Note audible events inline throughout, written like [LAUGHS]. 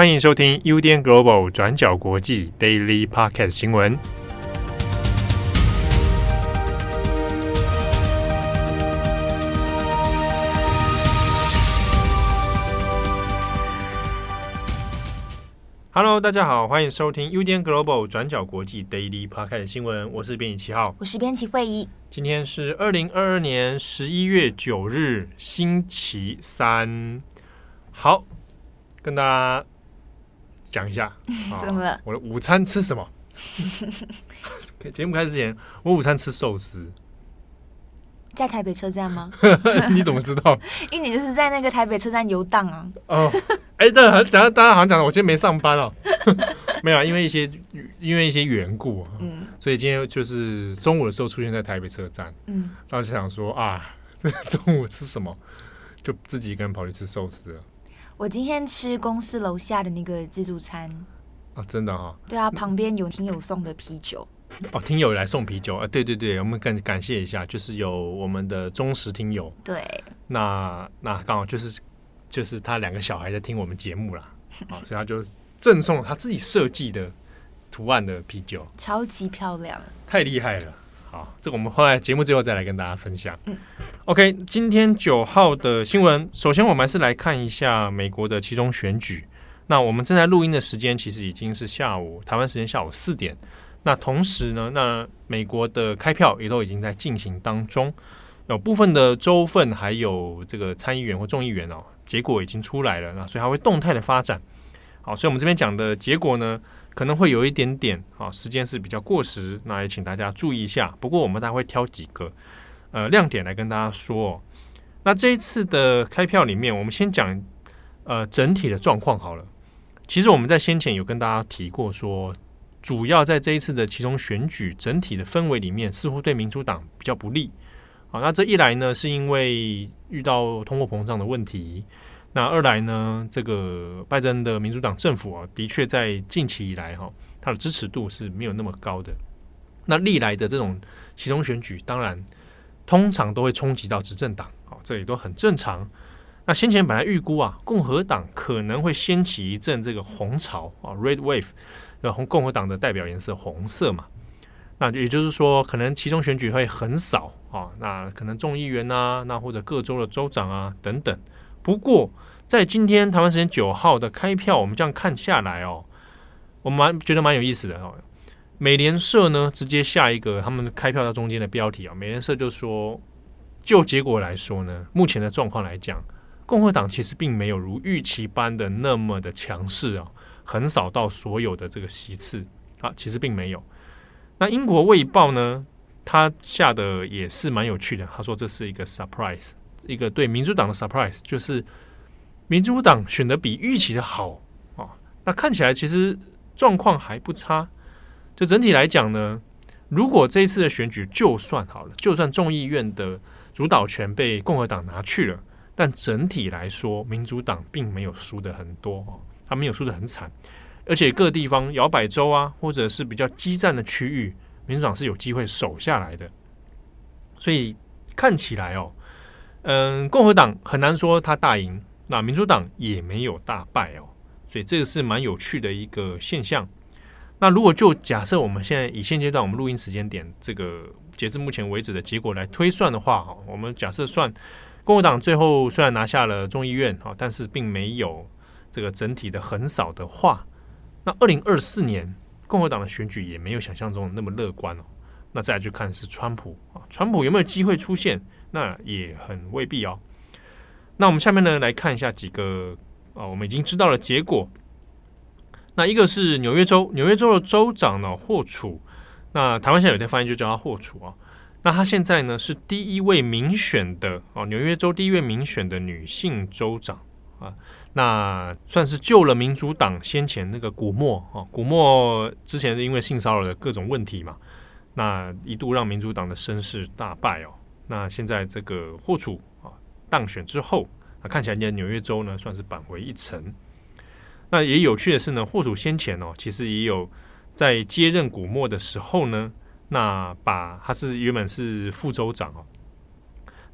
欢迎收听 UDN Global 转角国际 Daily Podcast 新闻。Hello，大家好，欢迎收听 UDN Global 转角国际 Daily Podcast 新闻。我是编辑七号，我是编辑慧仪。今天是二零二二年十一月九日，星期三。好，跟大家。讲一下，[LAUGHS] 怎么了？我的午餐吃什么？[LAUGHS] 节目开始之前，我午餐吃寿司，在台北车站吗？[LAUGHS] 你怎么知道？因为你就是在那个台北车站游荡啊。哦，哎、欸，对，讲到大家好像讲的，我今天没上班哦。没有啊，因为一些因为一些缘故，嗯，所以今天就是中午的时候出现在台北车站，嗯，然后就想说啊，中午吃什么？就自己一个人跑去吃寿司了。我今天吃公司楼下的那个自助餐。啊，真的哈、哦？对啊，旁边有听友送的啤酒。哦，听友来送啤酒。啊，对对对，我们感感谢一下，就是有我们的忠实听友，对，那那刚好就是就是他两个小孩在听我们节目啦，啊，[LAUGHS] 所以他就赠送了他自己设计的图案的啤酒，超级漂亮，太厉害了。好，这个我们后来节目最后再来跟大家分享。嗯，OK，今天九号的新闻，首先我们还是来看一下美国的其中选举。那我们正在录音的时间其实已经是下午台湾时间下午四点。那同时呢，那美国的开票也都已经在进行当中，有部分的州份还有这个参议员或众议员哦，结果已经出来了，那所以还会动态的发展。好，所以我们这边讲的结果呢，可能会有一点点啊，时间是比较过时，那也请大家注意一下。不过我们大概会挑几个呃亮点来跟大家说。那这一次的开票里面，我们先讲呃整体的状况好了。其实我们在先前有跟大家提过说，主要在这一次的其中选举整体的氛围里面，似乎对民主党比较不利。好，那这一来呢，是因为遇到通货膨胀的问题。那二来呢，这个拜登的民主党政府啊，的确在近期以来哈，他的支持度是没有那么高的。那历来的这种期中选举，当然通常都会冲击到执政党，啊，这也都很正常。那先前本来预估啊，共和党可能会掀起一阵这个红潮啊，Red Wave，红共和党的代表颜色红色嘛。那也就是说，可能其中选举会很少啊，那可能众议员啊，那或者各州的州长啊等等。不过，在今天台湾时间九号的开票，我们这样看下来哦，我们蛮觉得蛮有意思的哦。美联社呢，直接下一个他们开票到中间的标题啊，美联社就说，就结果来说呢，目前的状况来讲，共和党其实并没有如预期般的那么的强势啊，横扫到所有的这个席次啊，其实并没有。那英国卫报呢，他下的也是蛮有趣的，他说这是一个 surprise。一个对民主党的 surprise 就是民主党选的比预期的好啊，那看起来其实状况还不差。就整体来讲呢，如果这一次的选举就算好了，就算众议院的主导权被共和党拿去了，但整体来说，民主党并没有输的很多哦，他没有输的很惨，而且各地方摇摆州啊，或者是比较激战的区域，民主党是有机会守下来的。所以看起来哦。嗯，共和党很难说他大赢，那民主党也没有大败哦，所以这个是蛮有趣的一个现象。那如果就假设我们现在以现阶段我们录音时间点这个截至目前为止的结果来推算的话，哈，我们假设算共和党最后虽然拿下了众议院，哈，但是并没有这个整体的横扫的话，那二零二四年共和党的选举也没有想象中那么乐观哦。那再来就看是川普啊，川普有没有机会出现？那也很未必哦。那我们下面呢来看一下几个啊，我们已经知道了结果。那一个是纽约州，纽约州的州长呢霍楚，那台湾现在有些发音就叫他霍楚啊。那他现在呢是第一位民选的哦，纽约州第一位民选的女性州长啊，那算是救了民主党先前那个古默啊，古默之前是因为性骚扰的各种问题嘛，那一度让民主党的声势大败哦。那现在这个霍楚啊当选之后，那看起来纽约州呢算是扳回一城。那也有趣的是呢，霍楚先前哦，其实也有在接任古默的时候呢，那把他是原本是副州长哦，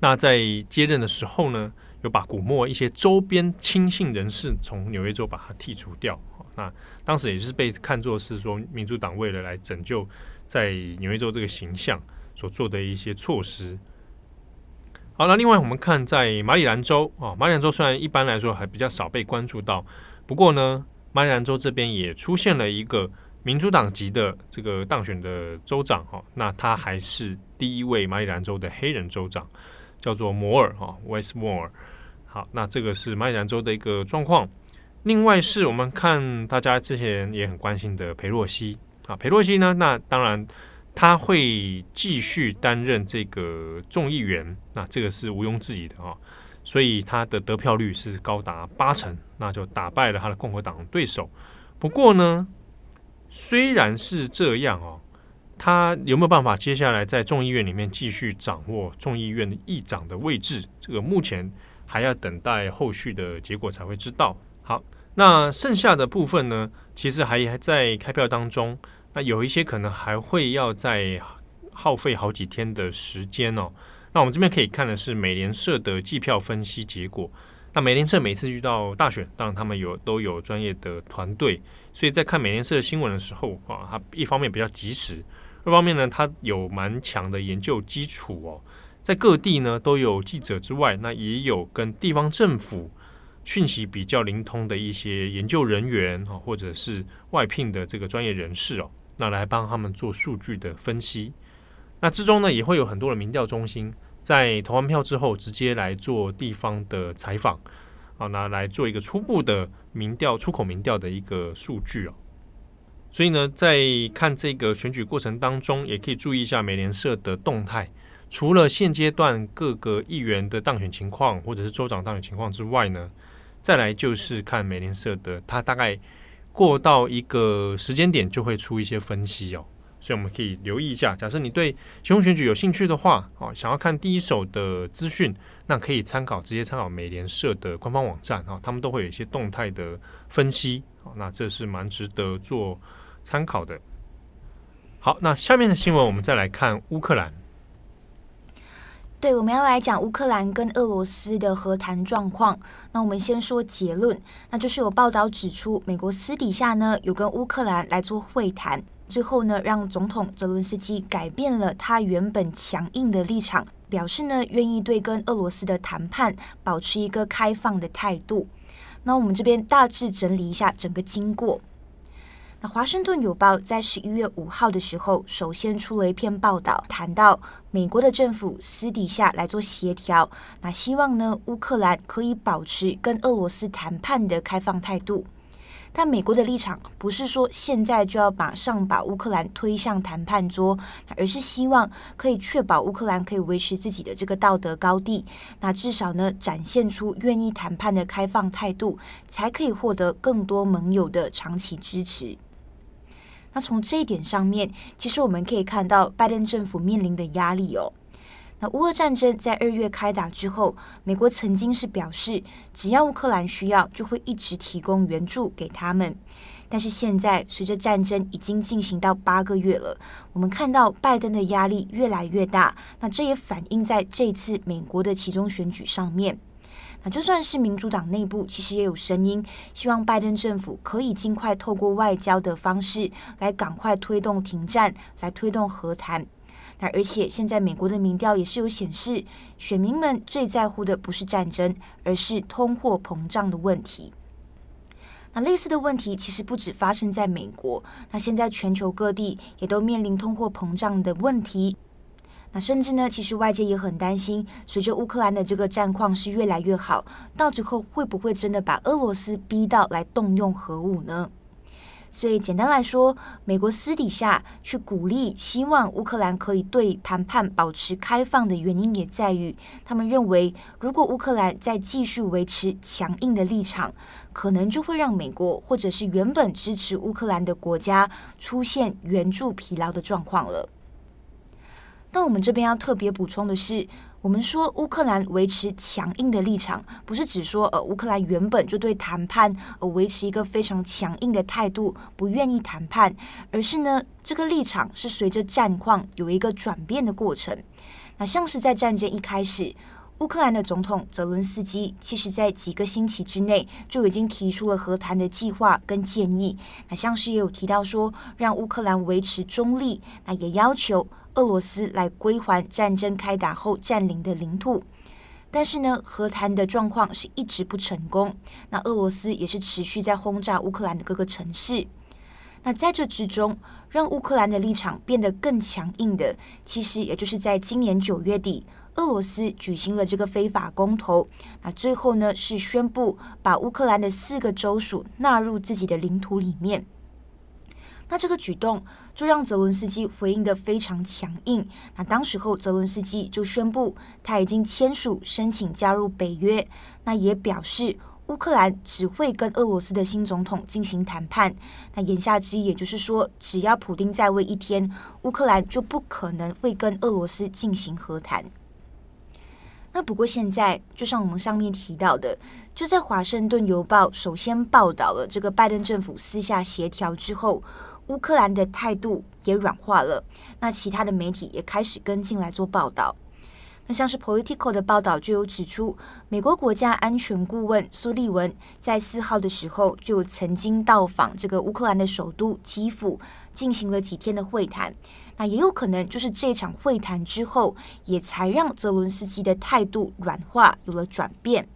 那在接任的时候呢，有把古默一些周边亲信人士从纽约州把他剔除掉。那当时也是被看作是说民主党为了来拯救在纽约州这个形象所做的一些措施。好，那另外我们看在马里兰州啊，马里兰州虽然一般来说还比较少被关注到，不过呢，马里兰州这边也出现了一个民主党籍的这个当选的州长哈，那他还是第一位马里兰州的黑人州长，叫做摩尔哈，Wes Moore。好，那这个是马里兰州的一个状况。另外是我们看大家之前也很关心的裴洛西啊，裴洛西呢，那当然。他会继续担任这个众议员，那这个是毋庸置疑的啊，所以他的得票率是高达八成，那就打败了他的共和党对手。不过呢，虽然是这样哦，他有没有办法接下来在众议院里面继续掌握众议院的议长的位置？这个目前还要等待后续的结果才会知道。好，那剩下的部分呢，其实还还在开票当中。那有一些可能还会要再耗费好几天的时间哦。那我们这边可以看的是美联社的计票分析结果。那美联社每次遇到大选，当然他们有都有专业的团队，所以在看美联社的新闻的时候啊，它一方面比较及时，二方面呢，它有蛮强的研究基础哦。在各地呢都有记者之外，那也有跟地方政府讯息比较灵通的一些研究人员啊，或者是外聘的这个专业人士哦。那来帮他们做数据的分析，那之中呢也会有很多的民调中心在投完票之后直接来做地方的采访，啊，那来做一个初步的民调出口民调的一个数据哦。所以呢，在看这个选举过程当中，也可以注意一下美联社的动态。除了现阶段各个议员的当选情况或者是州长当选情况之外呢，再来就是看美联社的它大概。过到一个时间点，就会出一些分析哦，所以我们可以留意一下。假设你对期中选举有兴趣的话，哦，想要看第一手的资讯，那可以参考直接参考美联社的官方网站啊，他们都会有一些动态的分析，那这是蛮值得做参考的。好，那下面的新闻我们再来看乌克兰。对，我们要来讲乌克兰跟俄罗斯的和谈状况。那我们先说结论，那就是有报道指出，美国私底下呢有跟乌克兰来做会谈，最后呢让总统泽伦斯基改变了他原本强硬的立场，表示呢愿意对跟俄罗斯的谈判保持一个开放的态度。那我们这边大致整理一下整个经过。《华盛顿邮报》在十一月五号的时候，首先出了一篇报道，谈到美国的政府私底下来做协调，那希望呢，乌克兰可以保持跟俄罗斯谈判的开放态度。但美国的立场不是说现在就要马上把乌克兰推向谈判桌，而是希望可以确保乌克兰可以维持自己的这个道德高地，那至少呢，展现出愿意谈判的开放态度，才可以获得更多盟友的长期支持。那从这一点上面，其实我们可以看到拜登政府面临的压力哦。那乌俄战争在二月开打之后，美国曾经是表示，只要乌克兰需要，就会一直提供援助给他们。但是现在，随着战争已经进行到八个月了，我们看到拜登的压力越来越大。那这也反映在这次美国的其中选举上面。就算是民主党内部，其实也有声音，希望拜登政府可以尽快透过外交的方式来赶快推动停战，来推动和谈。那而且现在美国的民调也是有显示，选民们最在乎的不是战争，而是通货膨胀的问题。那类似的问题其实不止发生在美国，那现在全球各地也都面临通货膨胀的问题。那甚至呢，其实外界也很担心，随着乌克兰的这个战况是越来越好，到最后会不会真的把俄罗斯逼到来动用核武呢？所以简单来说，美国私底下去鼓励，希望乌克兰可以对谈判保持开放的原因，也在于他们认为，如果乌克兰再继续维持强硬的立场，可能就会让美国或者是原本支持乌克兰的国家出现援助疲劳的状况了。那我们这边要特别补充的是，我们说乌克兰维持强硬的立场，不是指说呃乌克兰原本就对谈判呃维持一个非常强硬的态度，不愿意谈判，而是呢这个立场是随着战况有一个转变的过程。那像是在战争一开始，乌克兰的总统泽伦斯基其实在几个星期之内就已经提出了和谈的计划跟建议。那像是也有提到说，让乌克兰维持中立，那也要求俄罗斯来归还战争开打后占领的领土。但是呢，和谈的状况是一直不成功。那俄罗斯也是持续在轰炸乌克兰的各个城市。那在这之中，让乌克兰的立场变得更强硬的，其实也就是在今年九月底。俄罗斯举行了这个非法公投，那最后呢是宣布把乌克兰的四个州属纳入自己的领土里面。那这个举动就让泽伦斯基回应得非常强硬。那当时候泽伦斯基就宣布他已经签署申请加入北约，那也表示乌克兰只会跟俄罗斯的新总统进行谈判。那言下之意也就是说，只要普丁在位一天，乌克兰就不可能会跟俄罗斯进行和谈。那不过现在，就像我们上面提到的，就在《华盛顿邮报》首先报道了这个拜登政府私下协调之后，乌克兰的态度也软化了。那其他的媒体也开始跟进来做报道。那像是 Politico 的报道就有指出，美国国家安全顾问苏利文在四号的时候就曾经到访这个乌克兰的首都基辅，进行了几天的会谈。那也有可能就是这场会谈之后，也才让泽伦斯基的态度软化，有了转变。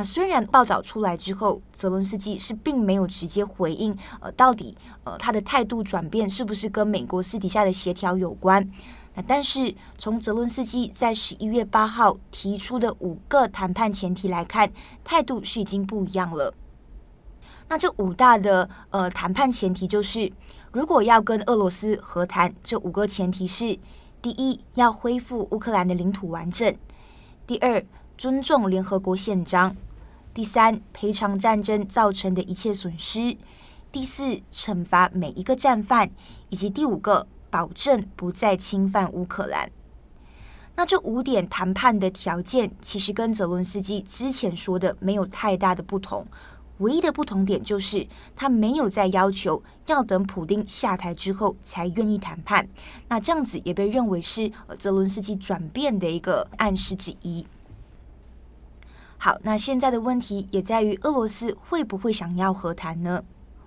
那虽然报道出来之后，泽伦斯基是并没有直接回应，呃，到底呃他的态度转变是不是跟美国私底下的协调有关？那但是从泽伦斯基在十一月八号提出的五个谈判前提来看，态度是已经不一样了。那这五大的呃谈判前提就是，如果要跟俄罗斯和谈，这五个前提是：第一，要恢复乌克兰的领土完整；第二，尊重联合国宪章；第三，赔偿战争造成的一切损失；第四，惩罚每一个战犯；以及第五个，保证不再侵犯乌克兰。那这五点谈判的条件，其实跟泽伦斯基之前说的没有太大的不同。唯一的不同点就是，他没有再要求要等普丁下台之后才愿意谈判。那这样子也被认为是泽伦斯基转变的一个暗示之一。好，那现在的问题也在于俄罗斯会不会想要和谈呢？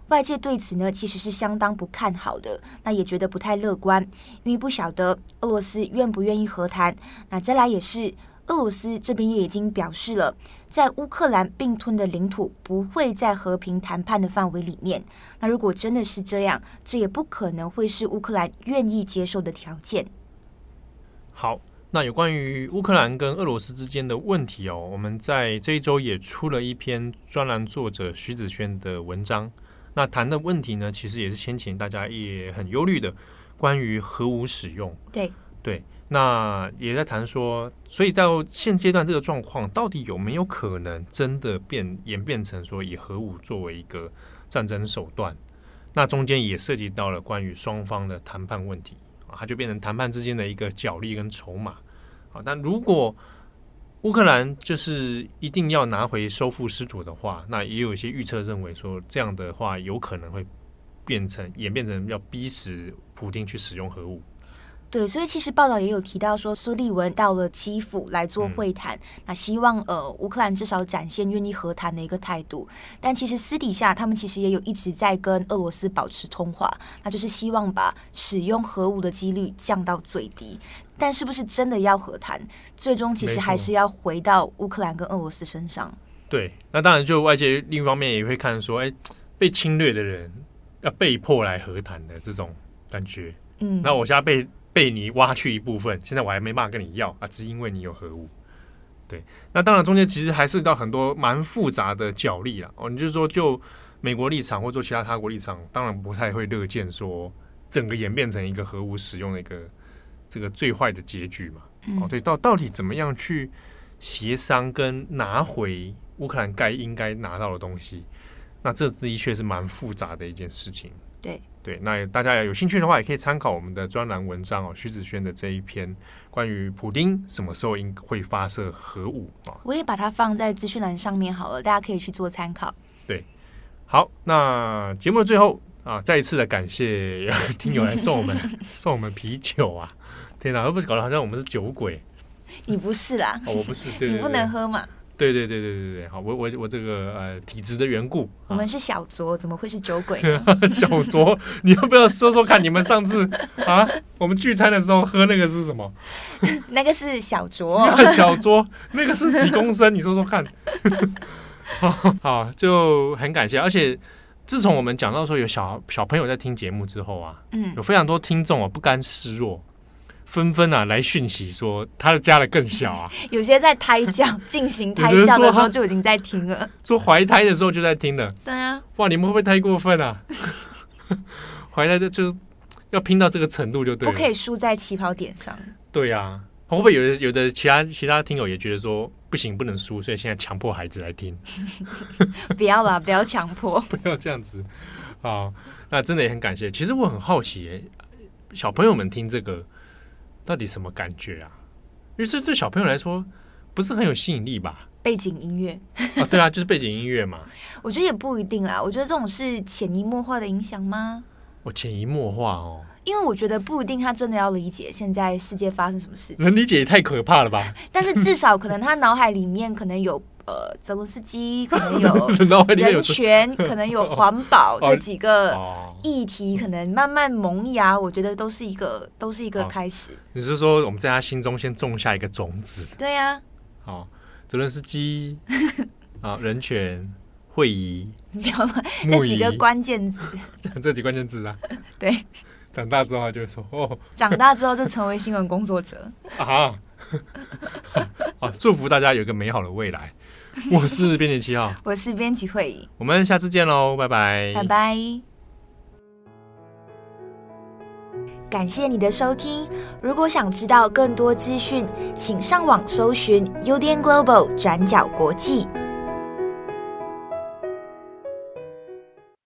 外界对此呢其实是相当不看好的，那也觉得不太乐观，因为不晓得俄罗斯愿不愿意和谈。那再来也是。俄罗斯这边也已经表示了，在乌克兰并吞的领土不会在和平谈判的范围里面。那如果真的是这样，这也不可能会是乌克兰愿意接受的条件。好，那有关于乌克兰跟俄罗斯之间的问题哦，我们在这一周也出了一篇专栏作者徐子轩的文章。那谈的问题呢，其实也是先前大家也很忧虑的，关于核武使用。对对。那也在谈说，所以到现阶段这个状况，到底有没有可能真的变演变成说以核武作为一个战争手段？那中间也涉及到了关于双方的谈判问题啊，它就变成谈判之间的一个角力跟筹码好。但如果乌克兰就是一定要拿回收复失土的话，那也有一些预测认为说，这样的话有可能会变成演变成要逼死普京去使用核武。对，所以其实报道也有提到说，苏利文到了基辅来做会谈，嗯、那希望呃乌克兰至少展现愿意和谈的一个态度。但其实私底下他们其实也有一直在跟俄罗斯保持通话，那就是希望把使用核武的几率降到最低。但是不是真的要和谈，最终其实还是要回到乌克兰跟俄罗斯身上。对，那当然就外界另一方面也会看说，哎，被侵略的人要被迫来和谈的这种感觉。嗯，那我现在被。被你挖去一部分，现在我还没办法跟你要啊，只因为你有核武。对，那当然中间其实还涉及到很多蛮复杂的角力啦。哦，你就是说，就美国立场或做其他他国立场，当然不太会乐见说整个演变成一个核武使用的一个这个最坏的结局嘛。哦，对，到到底怎么样去协商跟拿回乌克兰该应该拿到的东西？那这的确是蛮复杂的一件事情。对。对，那大家有兴趣的话，也可以参考我们的专栏文章哦，徐子轩的这一篇关于普丁什么时候应会发射核武啊。我也把它放在资讯栏上面好了，大家可以去做参考。对，好，那节目的最后啊，再一次的感谢 [LAUGHS] 听友来送我们送我们啤酒啊！天哪，会不会搞得好像我们是酒鬼？你不是啦，哦，我不是，对，[LAUGHS] 对，对，你不能喝嘛。对对对对对对，好，我我我这个呃体质的缘故，我们是小酌，怎么会是酒鬼？小酌，你要不要说说看？你们上次啊，我们聚餐的时候喝那个是什么？那个是小酌，小酌，那个是几公升？你说说看。好，就很感谢，而且自从我们讲到说有小小朋友在听节目之后啊，嗯，有非常多听众啊不甘示弱。纷纷啊来讯息说他的家的更小啊，[LAUGHS] 有些在胎教进行胎教的时候就已经在听了，说怀胎的时候就在听了。对啊，哇，你们会不会太过分啊？[LAUGHS] 怀胎就就要拼到这个程度就对了，不可以输在起跑点上。对啊，会不会有的有的其他其他听友也觉得说不行不能输，所以现在强迫孩子来听？[LAUGHS] 不要吧，不要强迫，不要这样子。好，那真的也很感谢。其实我很好奇，欸，小朋友们听这个。到底什么感觉啊？因为这对小朋友来说不是很有吸引力吧？背景音乐啊，[LAUGHS] 对啊，就是背景音乐嘛。我觉得也不一定啦。我觉得这种是潜移默化的影响吗？我潜移默化哦。因为我觉得不一定，他真的要理解现在世界发生什么事情。能理解也太可怕了吧？[LAUGHS] 但是至少可能他脑海里面可能有。呃，泽伦斯基可能有 [LAUGHS] 人权，可能有 [LAUGHS] 环保这几个议题，可能慢慢萌芽。我觉得都是一个，都是一个开始。你是说我们在他心中先种下一个种子？对呀。好，泽伦斯基 [LAUGHS] 啊，人权会议，这几个关键字，这几个关键字啊。对，长大之后就会说哦，长大之后就成为新闻工作者啊。好，祝福大家有一个美好的未来。[LAUGHS] 我是编辑七号，我是编辑会议，我们下次见喽，拜拜，拜拜。感谢你的收听，如果想知道更多资讯，请上网搜寻 UDN Global 转角国际。